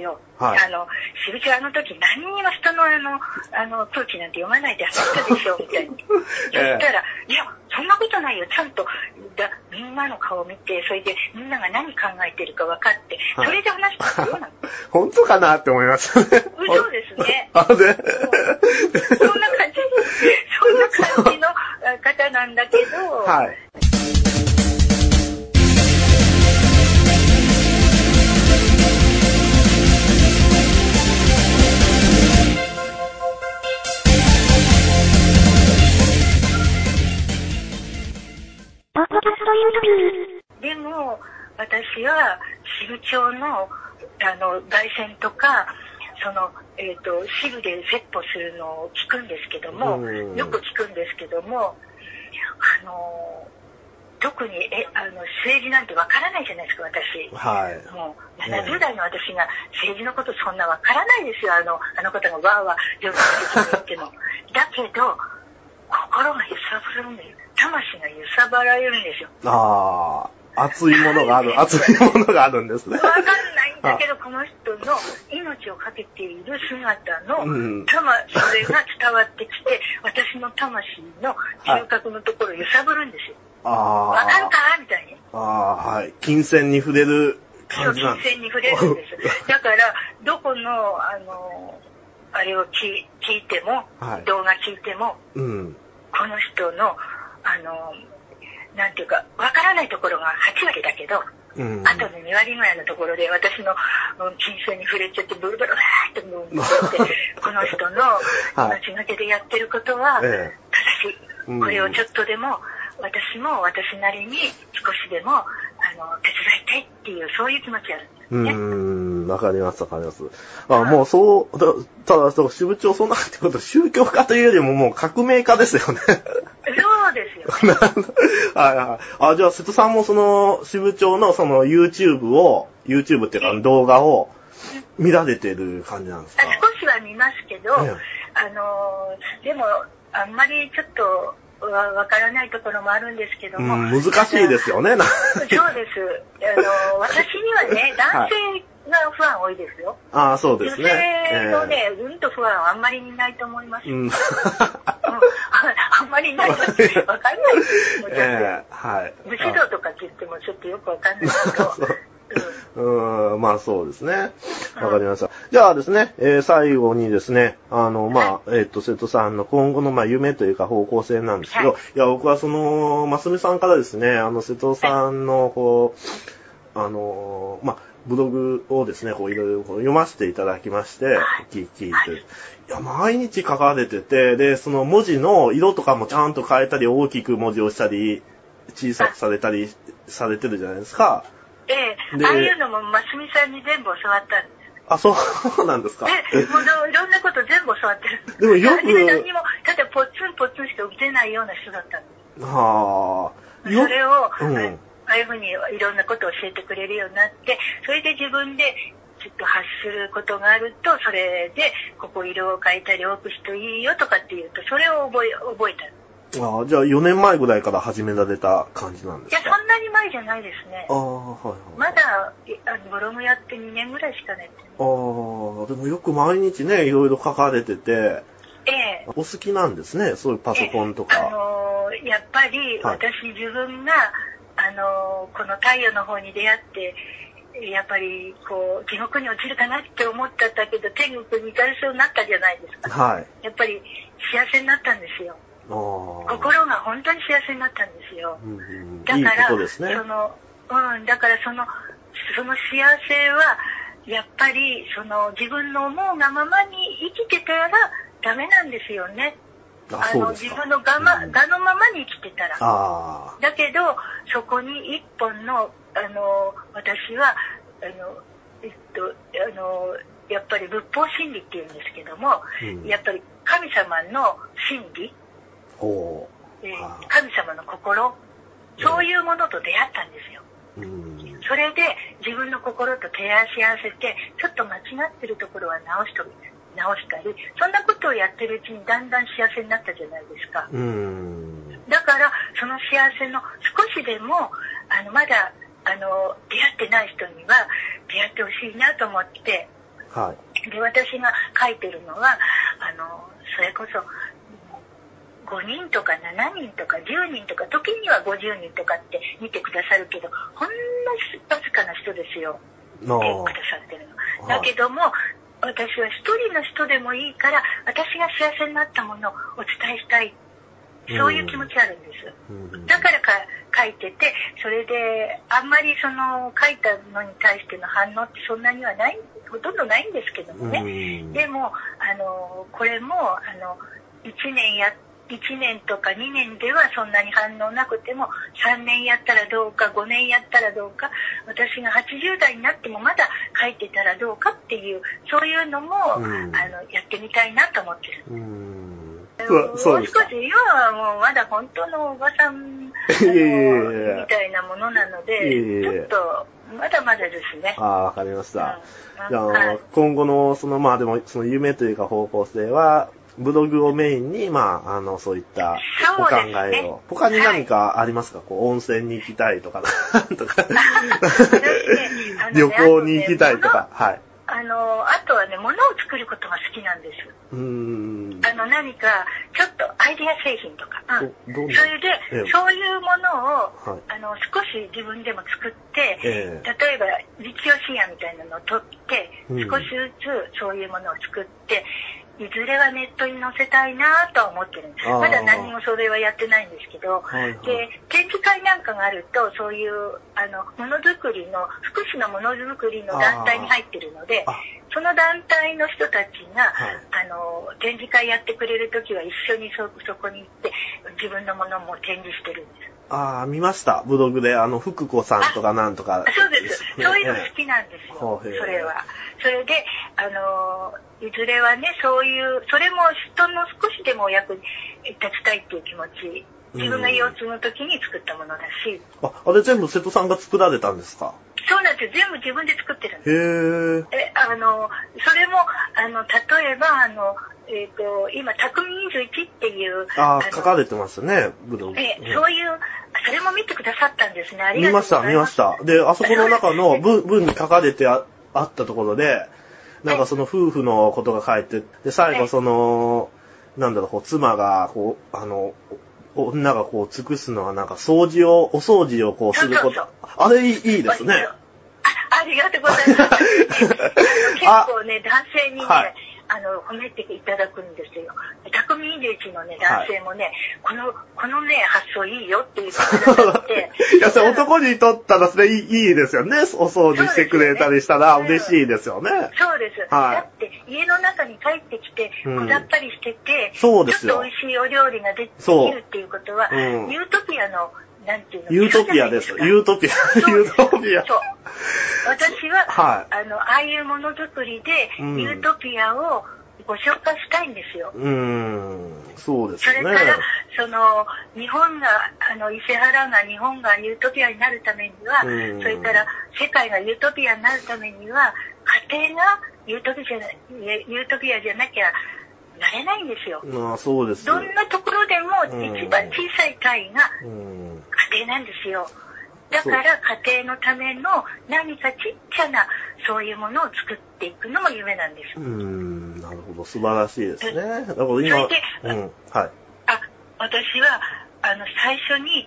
ですよ。はいあの、しぶちはあの時何にも人のあの、あの、空気なんて読まないで走ったでしょ、みたいに。そしたら、いや、そんなことないよ。ちゃんと、だみんなの顔を見て、それでみんなが何考えてるか分かって、はいそれで話したらどうなの 本当かなって思いましたね。嘘ですねあ、で、そんな感じ、そんな感じのあ方なんだけど、はい。支部長の、あの、外線とか、その、えっ、と、支部で説法するのを聞くんですけども、うんよく聞くんですけども、あの、特に、え、あの、政治なんてわからないじゃないですか、私。はい。もう、70代の私が政治のことそんなわからないですよ、あの、あの方がわーわー、よく言っても。だけど、心が揺さぶるんです。魂が揺さばられるんですよ。ああ、熱いものがある、熱いものがあるんですね。わかんないんだけど、この人の命をかけている姿の、うん魂、それが伝わってきて、私の魂の中核のところを揺さぶるんですよ。あわかるかみたいに。あ、ああ、はい。金銭に触れる感じなんです。金銭に触れるんです。だから、どこの、あの、あれを聞聞いても、はい動画聞いても、うん。この人の、あの、なんていうか、わからないところが8割だけど、うん。あとの2割ぐらいのところで私のうん金銭に触れちゃってブルブルわーって この人のはい命がけでやってることはえ正しい。うんこれをちょっとでも私も私なりに少しでもあの手伝いたいっていうそういう気持ちがあるんですうね。ん。わかります、わかります。あ、もうそう、だただ、そう、支部長、そんなってこと、宗教家というよりももう革命家ですよね。はいはい。あ、じゃあ、瀬戸さんもその、支部長のその YouTube を、YouTube っていうか動画を見られてる感じなんですか？あ少しは見ますけど、ええあのでもあんまりちょっとわわからないところもあるんですけども、うん、難しいですよね。なそうです。あの、私にはね、男性が不安多いですよ。ああ、そうで女すね。性のね、うんと不安はあんまりいないと思います。ええうん。んまりいないわかんないです。もうちょっええはい。と武士道とかって言ってもちょっとよくわかんないけど。うーん、まあそうですね。わかりました。じゃあですね、えー最後にですね、あの、まあ、えっ、と、瀬戸さんの今後の、まあ、夢というか方向性なんですけど、、はいや、僕はその、ますみさんからですね、あの、瀬戸さんの、こう、あの、まあ、ブログをですね、こう、いろいろ読ませていただきまして、聞聞いて、いや、毎日書かれてて、で、その文字の色とかもちゃんと変えたり、大きく文字をしたり、小さくされたりされてるじゃないですか。ええでああいうのもますみさんに全部教わったんです。あ、そうなんですか。で、もういろんなこと全部教わってるんでもよく何にも、ただポツンポツンしか打てないような人だったんです。はあ。それを、うんあああいうふうにいろんなことを教えてくれるようになって、それで自分でちょっと発することがあると、それで、ここ色を変えたり多くしていいよとかっていうと、それを覚え、覚えた。いあじゃあ4年前ぐらいから始められた感じなんですや、かそんなに前じゃないですねあ。あ、はいはい。まだ、いあのブログやって2年ぐらいしかね。ああ、でもよく毎日ね、いろいろ書かれてて、ええ。お好きなんですね、そういうパソコンとあか。のーやっぱりはい私自分が、あのーこの太陽の方に出会って、やっぱりこう地獄に落ちるかなって思ったんだけど天国に行かれそうになったじゃないですか。はい。やっぱり幸せになったんですよ。心が本当に幸せになったんですよ。うんうんだから、ね。その、うん、だからその、その幸せは、やっぱり、その、自分の思うがままに生きてたらダメなんですよね。あ、あの。自分のがま、うんがのままに生きてたら。あだけど、そこに一本の、あの、私は、あの、えっと、あの、やっぱり仏法真理っていうんですけども、うんやっぱり神様の真理、えー神様の心、そういうものと出会ったんですよ。う。うん。それで自分の心と照らし合わせて、ちょっと間違ってるところは直しと直したり、そんなことをやってるうちにだんだん幸せになったじゃないですか。うん。だから、その幸せの少しでも、あの、まだ、あの、出会ってない人には、出会ってほしいなと思って、はい。で、私が書いてるのは、あの、それこそ、5人とか7人とか10人とか、時には50人とかって見てくださるけど、ほんのわずかな人ですよ。な見てくださってるの。だけども、私は一人の人でもいいから、私が幸せになったものをお伝えしたい。そういう気持ちあるんです。うんだからか書いてて、それで、あんまりその書いたのに対しての反応ってそんなにはない、ほとんどないんですけどもね。うんでも、あの、これも、あの、1年や、1年とか2年ではそんなに反応なくても、3年やったらどうか、5年やったらどうか、私が80代になってもまだ書いてたらどうかっていう、そういうのも、うんあの、やってみたいなと思ってる。うん。もそうそうですか少。し今はもうまだ本当のおばさんあ いやいやいやみたいなものなのいやいで、ちやいやょっとまだまだですね。ああ、わかりました。うんじゃあ、はい今後の、その、まあでも、その夢というか方向性は、ブログをメインに、まあ、あの、そういったお考えを。他に何かありますか、こう、温泉に行きたいとか、とか、ね旅行に行きたいとか、はい。あの、あとはね、物を作ることが好きなんです。うーん。あの、何か、ちょっとアイディア製品とか。うんそれで、ええそういうものを、はいあの、少し自分でも作って、ええ例えば、実用シーンみたいなのを取って、うん少しずつそういうものを作って、いずれはネットに載せたいなとは思ってるんです。まだ何もそれはやってないんですけど、はいはいで、展示会なんかがあると、そういう、あの、ものづくりの、福祉のものづくりの団体に入ってるのであ、その団体の人たちが、はいあの、展示会やってくれるときは一緒にそ、そこに行って、自分のものも展示してるんです。ああ、見ました。ブログで、あの、福子さんとかなんとか、そうです。ねそういうの好きなんですよ。そうれは。それで、あの、いずれはね、そういう、それも人の少しでもお役に立ちたいっていう気持ち、自分が腰痛の時に作ったものだし、あ、あれ全部瀬戸さんが作られたんですか？そうなんです。全部自分で作ってるんです。へえ。え、あの、それも、あの、例えば、あの、えっ、と、今、匠21っていう、ああ、の書かれてますね、ブログ。えうんそういう、それも見てくださったんですね。ありがと見ました、うございま。見ますした。で、あそこの中の文文に書かれてああったところで、なんかその夫婦のことが書いて、で、最後その、なんだろう、こう妻が、こう、あの、お女がこう尽くすのはなんか掃除を、お掃除をこうすること。あれいいですね。あありがとうございます。結構ね、男性にね、はいあの、褒めていただくんですよ。匠21のね、男性もね、この、このね、発想いいよって言って。いや、それ男にとったらそれいいいいですよね。お掃除してくれたりしたら嬉しいですよね。そうです。はいだって、家の中に帰ってきて、うんこだっぱりしてて、そうですよちょっと美味しいお料理ができるっていうことは、うんユートピアの、なんていうの？ユートピアです。ユートピア。ユートピア。そう。私は、はいあの、ああいうものづくりで、うんユートピアをご紹介したいんですよ。うーん、そうですよね。それから、その、日本が、あの、伊勢原が日本がユートピアになるためには、うんそれから世界がユートピアになるためには、家庭がユートピアじゃなユートピアじゃなきゃなれないんですよ。まあ、そうです。どんなところでもうん一番小さい単位がうん。家庭なんですよ。だから家庭のための何かちっちゃなそういうものを作っていくのも夢なんですうー。ん、なるほど。素晴らしいですね。だから今、うん、はい。あ、私は、あの、最初に、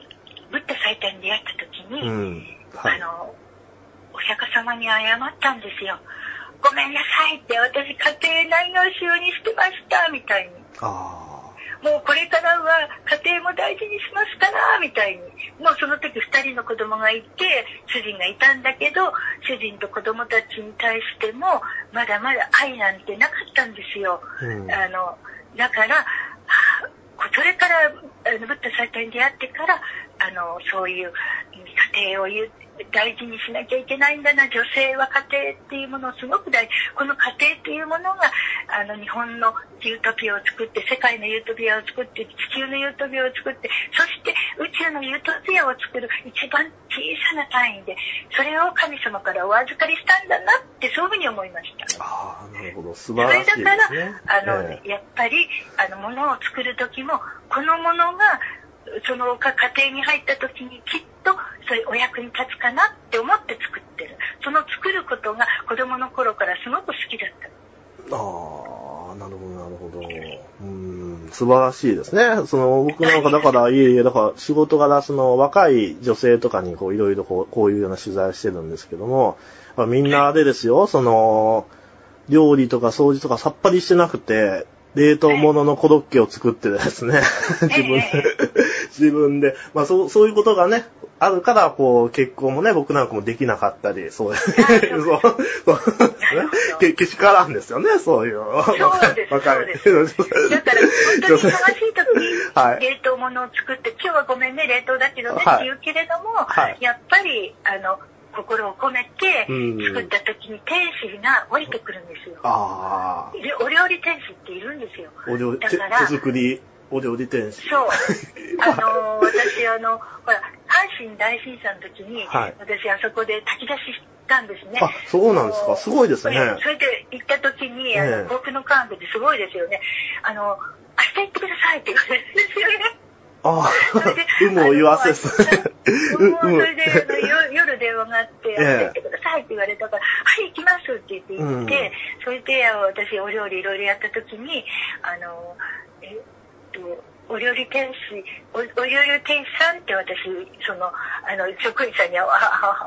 ブッダ最多に出会った時に、うん、はい。あの、お釈迦様に謝ったんですよ。ごめんなさいって、私家庭内の収にしてました、みたいに。あもうこれからは家庭も大事にしますから、みたいに。もうその時二人の子供がいて、主人がいたんだけど、主人と子供たちに対しても、まだまだ愛なんてなかったんですよ。あ、うん。あの、だから、あそれから、あの、ブッダ最多に出会ってから、あの、そういう家庭を言う大事にしなきゃいけないんだな、女性は家庭っていうものをすごく大事。この家庭っていうものが、あの、日本のユートピアを作って、世界のユートピアを作って、地球のユートピアを作って、そして宇宙のユートピアを作る一番小さな単位で、それを神様からお預かりしたんだなって、そういうふうに思いました。ああ、なるほど。素そ晴らしいでれだから、すね。あの、ええやっぱり、あの、物を作る時も、このものが、その家庭に入った時にきっとそれお役に立つかなって思って作ってる。その作ることが子供の頃からすごく好きだった。ああ、なるほど、なるほど。うん、素晴らしいですね。その、僕なんかだから、いえいえ、だから仕事柄、その、若い女性とかに、こう、いろいろこう、こういうような取材をしてるんですけども、まあみんなでですよ、その、料理とか掃除とかさっぱりしてなくて、冷凍物のコロッケを作ってですね、自分で、自分で、まあそう、そういうことがね、あるから、こう、結婚もね、僕なんかもできなかったり、そういう、そう、そうですね。けけしからんですよね、そういう。そうです若いそうですだから、本当に忙しい時にはい冷凍物を作って、今日はごめんね、冷凍だけどねはいって言うけれども、はいやっぱり、あの、心を込めてうん作った時に天使が降りてくるんですよ。ああ、でお料理天使っているんですよ。お料理、手だから手作り、お料理店主。そう。あの、私、あの、ほら、阪神大震災の時に、はい私、あそこで炊き出ししたんですね。あそうなんですかすごいですねそれで行った時に、あええの、僕のカードってすごいですよね。あの、明日行ってくださいって言われるんですよね。ああ、有無を言わせず。もうそれで、夜電話があって、ええ明日行ってくださいって言われたから、はい、行きますって言って行って、それで私お料理いろいろやった時に、あの、えっと、お料理店主、おお料理店主さんって私、その、あの、職員さんには、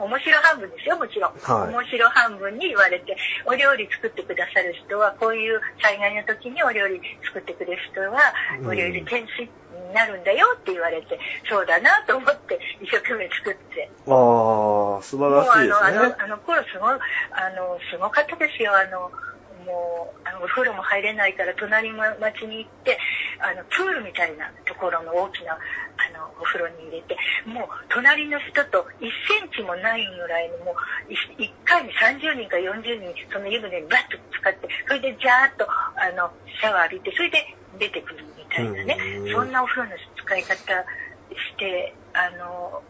面白半分ですよ、もちろん。はい面白半分に言われて、お料理作ってくださる人は、こういう災害の時にお料理作ってくれる人は、うんお料理店主になるんだよって言われて、そうだなと思って一生懸命作って。ああ、素晴らしいですの、あのね、。あの頃すごい、あの、すごかったですよ。あの、もう、あの、お風呂も入れないから隣の町に行って、あの、プールみたいなところの大きな、あの、お風呂に入れて、もう、隣の人と1センチもないぐらいの、もう、1回に30人か40人、その湯船にバッと使って、それでジャーッと、あの、シャワー浴びて、それで出てくるみたいなねうん。そんなお風呂の使い方して、あの、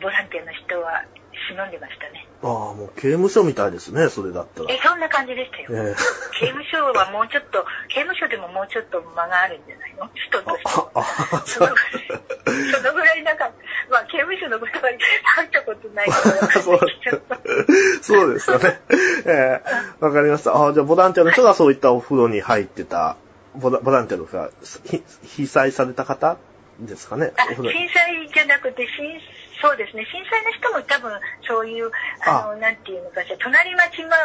ボランティアの人は忍んでましたね。ああ、もう刑務所みたいですね、それだったら。え、そんな感じでしたよ。ええ 刑務所はもうちょっと、刑務所でももうちょっと間があるんじゃないの？人としてそのぐらい、そのぐらいなんか、まあ刑務所のことは入ったことないから そうそうですよね。ええわかりました。あじゃあ、ボランティアの人がそういったお風呂に入ってた、ボラボランティアの人が、ひ被災された方ですかね？あ震災じゃなくて、震そうですね、震災の人も多分そういう、あ。の、なんていうのかしら、隣町ま、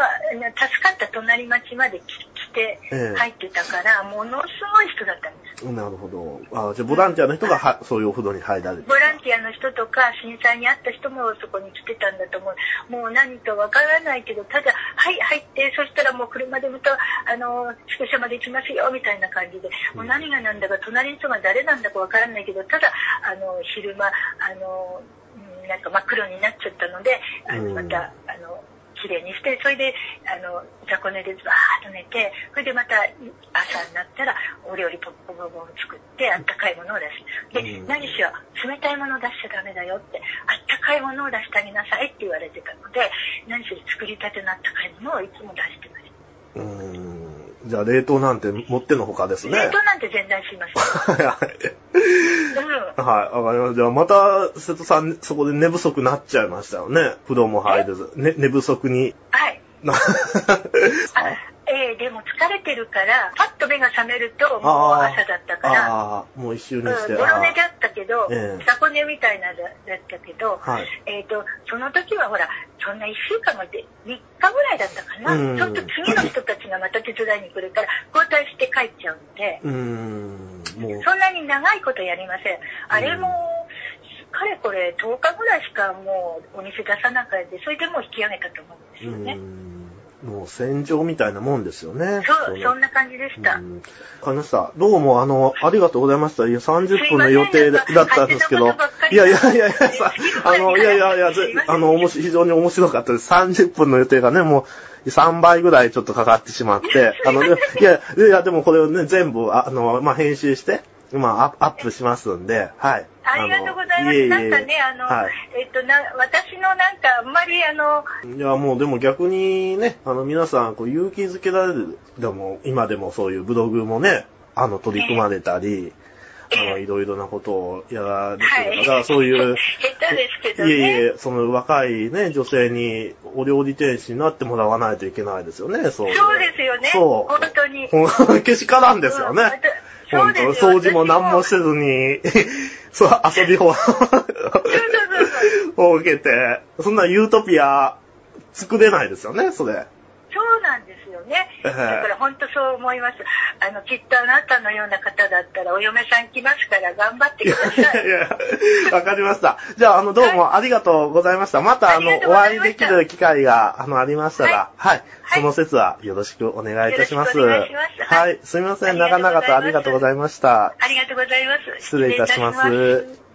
助かった隣町まで来来てええ。入ってたから、ものすごい人だったんです。なるほど。あじゃあ、ボランティアの人がはそういうお風呂に入られて。ボランティアの人とか震災に遭った人もそこに来てたんだと思う。もう何かわからないけど、ただ、はい、入って、そしたらもう車でまた、あの、宿舎まで行きますよ、みたいな感じで、もう何が何だか、隣の人が誰なんだかわからないけど、ただ、あの、昼間、あの、うんなんか真っ黒になっちゃったので、あのうんまた、あの、綺麗にして、それで、あの、雑魚寝でバーッと寝て、それでまた朝になったらお料理ポッポボボを作って、あったかいものを出す。で、うん何しろ冷たいものを出しちゃダメだよって、あったかいものを出してあげなさいって言われてたので、何しろ作りたてのあったかいものをいつも出してましうーん。じゃあ、冷凍なんてもってのほかですた。ね。冷凍なんて全然しません。はい。うん。はい、わかりました。じゃあ、また、瀬戸さん、そこで寝不足になっちゃいましたよね。風呂も入れず。ね、寝不足にはい。な、あえーでも疲れてるから、パッと目が覚めると、もう朝だったから、もう一周にして。うん、ボロ寝だあったけど、ええ。雑魚寝みたいなだだったけど、はい。えっ、と、その時はほら、そんな1週間まで、3日ぐらいだったかな。うん。ちょっと次の人たちがまた手伝いに来るから、交代して帰っちゃうんで、うーん、もう、そんなに長いことやりません。あれも、かれこれ10日ぐらいしかもうお店出さなかったで、それでもう引き上げたと思うんですうよね。もう戦場みたいなもんですよね。そう、ねそんな感じでした。うん。わかりました。どうも、あの、ありがとうございました。いや、30分の予定だったんですけど、いやいやいやいや、あの、いやいやいや、あの、非常に面白かったです。30分の予定がね、もう、3倍ぐらいちょっとかかってしまって、あの、いや、いや、でもこれをね、全部、あの、まあ、編集して、まあ、アップしますんで、はい。ありがとうございます。あのええなんかね、あの、はい。えっと、な、私のなんか、あんまりあの、いや、もうでも逆にね、あの皆さん、こう勇気づけられる、でも、今でもそういうブログもね、あの、取り組まれたり、あの、いろいろなことをやられてるから、そういう、下手ですけどね。いえいえ、その若いね、女性にお料理店主になってもらわないといけないですよね、そう。そうですよね。そう。本当に。ほん けしからんですよね。うん本当掃除も何もせずに、そう、遊び方そうそうそうそう。を受けて、そんなユートピア作れないですよね、それ。ね。ええだから本当そう思います。あの、きっとあなたのような方だったらお嫁さん来ますから頑張っていやください。いや、わかりました。じゃあ、あの、どうもありがとうございました。また、あのお会いできる機会が、あの、ありましたら、はい。はいその説はよろしくお願いいたします。はい。すみません。長々とありがとうございました。ありがとうございます失礼いたします